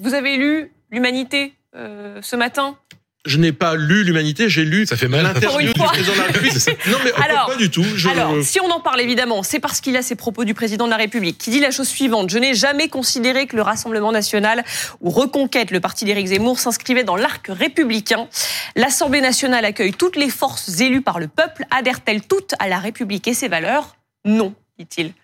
Vous avez lu l'Humanité euh, ce matin? Je n'ai pas lu l'humanité, j'ai lu ça fait mal l'interview du président de la République. non mais alors, pas du tout. Je... Alors, si on en parle évidemment, c'est parce qu'il a ces propos du président de la République qui dit la chose suivante je n'ai jamais considéré que le Rassemblement national ou Reconquête, le parti d'Éric Zemmour, s'inscrivait dans l'arc républicain. L'Assemblée nationale accueille toutes les forces élues par le peuple. Adhèrent-elles toutes à la République et ses valeurs? Non, dit-il.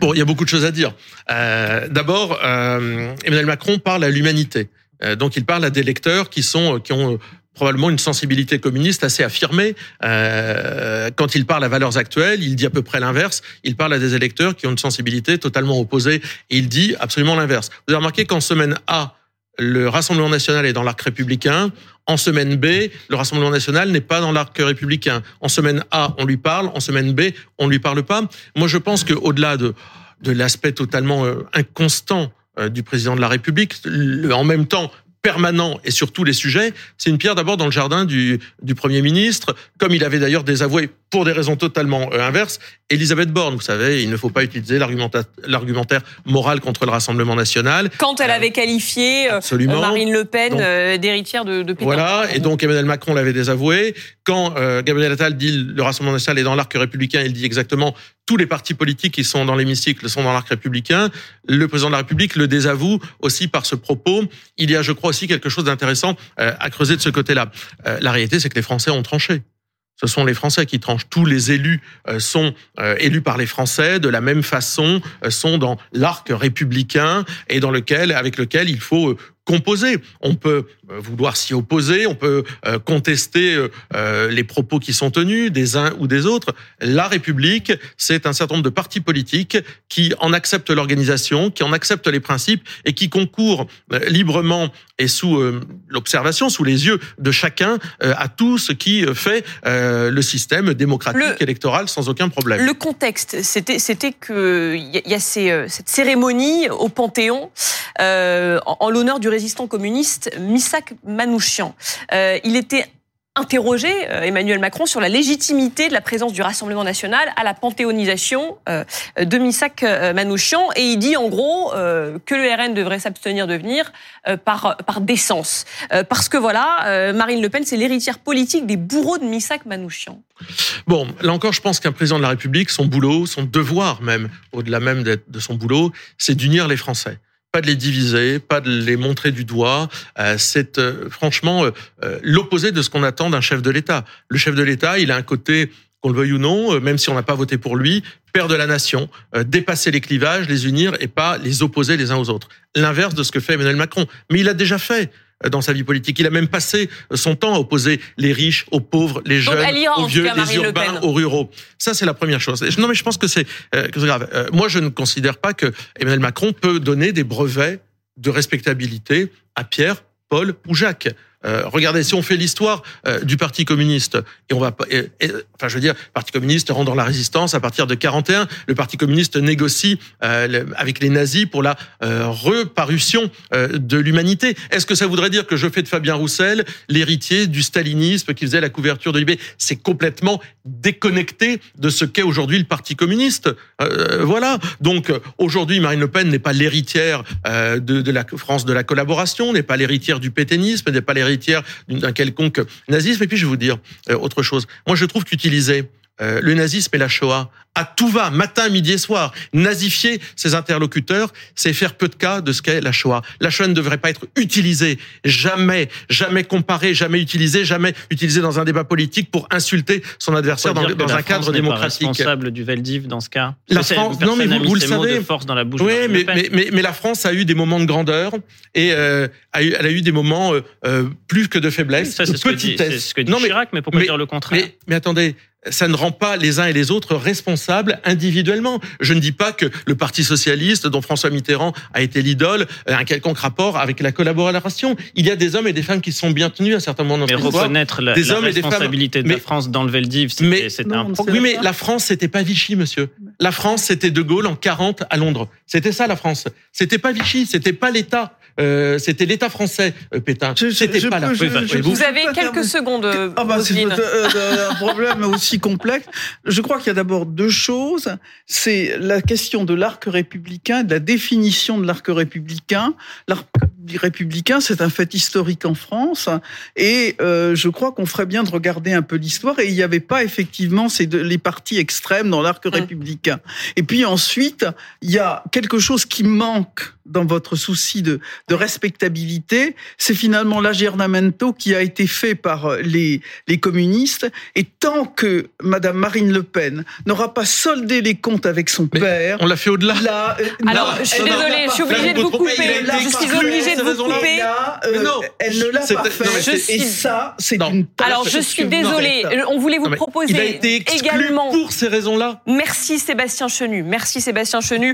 Bon, il y a beaucoup de choses à dire. Euh, D'abord, euh, Emmanuel Macron parle à l'humanité. Euh, donc il parle à des lecteurs qui sont qui ont probablement une sensibilité communiste assez affirmée. Euh, quand il parle à valeurs actuelles, il dit à peu près l'inverse. Il parle à des électeurs qui ont une sensibilité totalement opposée et il dit absolument l'inverse. Vous avez remarqué qu'en semaine A, le Rassemblement national est dans l'arc républicain. En semaine B, le Rassemblement national n'est pas dans l'arc républicain. En semaine A, on lui parle. En semaine B, on lui parle pas. Moi, je pense qu'au-delà de, de l'aspect totalement euh, inconstant euh, du président de la République, en même temps permanent et sur tous les sujets, c'est une pierre d'abord dans le jardin du, du Premier ministre, comme il avait d'ailleurs désavoué pour des raisons totalement euh, inverses, Elisabeth Borne. Vous savez, il ne faut pas utiliser l'argumentaire moral contre le Rassemblement national. Quand elle avait qualifié euh, Absolument. Marine Le Pen euh, d'héritière de, de Pétain. Voilà, et donc Emmanuel Macron l'avait désavoué. Quand Gabriel Attal dit le Rassemblement national est dans l'arc républicain, il dit exactement tous les partis politiques qui sont dans l'hémicycle sont dans l'arc républicain. Le président de la République le désavoue aussi par ce propos. Il y a, je crois, aussi quelque chose d'intéressant à creuser de ce côté-là. La réalité, c'est que les Français ont tranché. Ce sont les Français qui tranchent. Tous les élus euh, sont euh, élus par les Français de la même façon, euh, sont dans l'arc républicain et dans lequel, avec lequel il faut composer. On peut euh, vouloir s'y opposer, on peut euh, contester euh, les propos qui sont tenus des uns ou des autres. La République, c'est un certain nombre de partis politiques qui en acceptent l'organisation, qui en acceptent les principes et qui concourent librement et sous l'observation, sous les yeux de chacun, à tout ce qui fait le système démocratique électoral sans aucun problème. Le contexte, c'était c'était que il y a ces, cette cérémonie au Panthéon en l'honneur du résistant communiste Misak Manouchian. Euh, il était interrogé euh, Emmanuel Macron sur la légitimité de la présence du Rassemblement national à la panthéonisation euh, de Misak Manouchian. Et il dit en gros que le RN devrait s'abstenir de venir par par décence. Parce que voilà Marine Le Pen c'est l'héritière politique des bourreaux de Misak Manouchian. Bon, là encore je pense qu'un président de la République son boulot, son devoir même au-delà même de son boulot, c'est d'unir les Français pas de les diviser, pas de les montrer du doigt. Euh, c'est euh, franchement euh, l'opposé de ce qu'on attend d'un chef de l'État. Le chef de l'État, il a un côté qu'on le veuille ou non, même si on n'a pas voté pour lui, père de la nation, dépasser les clivages, les unir et pas les opposer les uns aux autres. L'inverse de ce que fait Emmanuel Macron. Mais il a déjà fait dans sa vie politique. Il a même passé son temps à opposer les riches aux pauvres, les jeunes, aux vieux, les urbains, aux ruraux. Ça, c'est la première chose. Non, mais je pense que c'est euh, grave. Euh, moi, je ne considère pas que Emmanuel Macron peut donner des brevets de respectabilité à Pierre, Paul ou Jacques. Euh, regardez, si on fait l'histoire euh, du Parti communiste, et on va, enfin, je veux dire, Parti communiste rentre dans la résistance à partir de 41. Le Parti communiste négocie euh, avec les nazis pour la reparution de l'humanité. Est-ce que ça voudrait dire que je fais de Fabien Roussel l'héritier du stalinisme qui faisait la couverture de l'IB C'est complètement déconnecté de ce qu'est aujourd'hui le Parti communiste. voilà. Donc aujourd'hui, Marine Le Pen n'est pas l'héritière de, de la France de la collaboration, n'est pas l'héritière du pétainisme, n'est pas l'héritière d'un quelconque nazisme. Et puis je vais vous dire euh, autre chose. Moi, je trouve qu'utiliser euh, le nazisme et la Shoah à tout va, matin, midi et soir, nazifier ses interlocuteurs, c'est faire peu de cas de ce qu'est la Shoah. La Shoah ne devrait pas être utilisée, jamais, jamais comparée, jamais utilisée, jamais utilisée dans un débat politique pour insulter son adversaire dans, un cadre démocratique. Pas responsable du Veldiv dans ce cas. La France, non mais vous, le savez, force dans la bouche. Oui, mais, mais, mais, la France a eu des moments de grandeur et euh, a eu, elle a eu des moments euh, plus que de faiblesse, ça, de petitesse. C'est ce que dit non, Chirac, mais pourquoi dire le contraire mais attendez, ça ne rend pas les uns et les autres responsables individuellement. Je ne dis pas que le Parti socialiste, dont François Mitterrand a été l'idole, a un quelconque rapport avec la collaboration. Il y a des hommes et des femmes qui sont bien tenus à certains moments dans histoire. reconnaître la, des hommes responsabilité et des femmes. de la France dans le Veldiv, c'était un Oui, mais la France, c'était pas Vichy, monsieur. La France, c'était De Gaulle en 40 à Londres. C'était ça, la France. C'était pas Vichy, c'était pas l'État. Euh, c'était l'État français, euh, Pétain. C'était pas la. vous, avez quelques secondes. Ah bah, c'est euh, un problème aussi complexe. Je crois qu'il y a d'abord deux choses. C'est la question de l'arc républicain, de la définition de l'arc républicain. Républicain, c'est un fait historique en France, et euh, je crois qu'on ferait bien de regarder un peu l'histoire. Et il n'y avait pas effectivement ces deux, les partis extrêmes dans l'arc républicain. Et puis ensuite, il y a quelque chose qui manque dans votre souci de, de respectabilité, c'est finalement l'aggiornamento qui a été fait par les, les communistes. Et tant que Madame Marine Le Pen n'aura pas soldé les comptes avec son père, on l'a fait au-delà. Euh, Alors, je suis désolée, je suis obligée de vous couper. Je suis obligée de vous couper. Euh, elle ne l'a pas fait. Et ça, c'est une. Alors, je suis désolée. On voulait vous proposer il a été également pour ces raisons-là. Merci Sébastien Chenu. Merci Sébastien Chenu.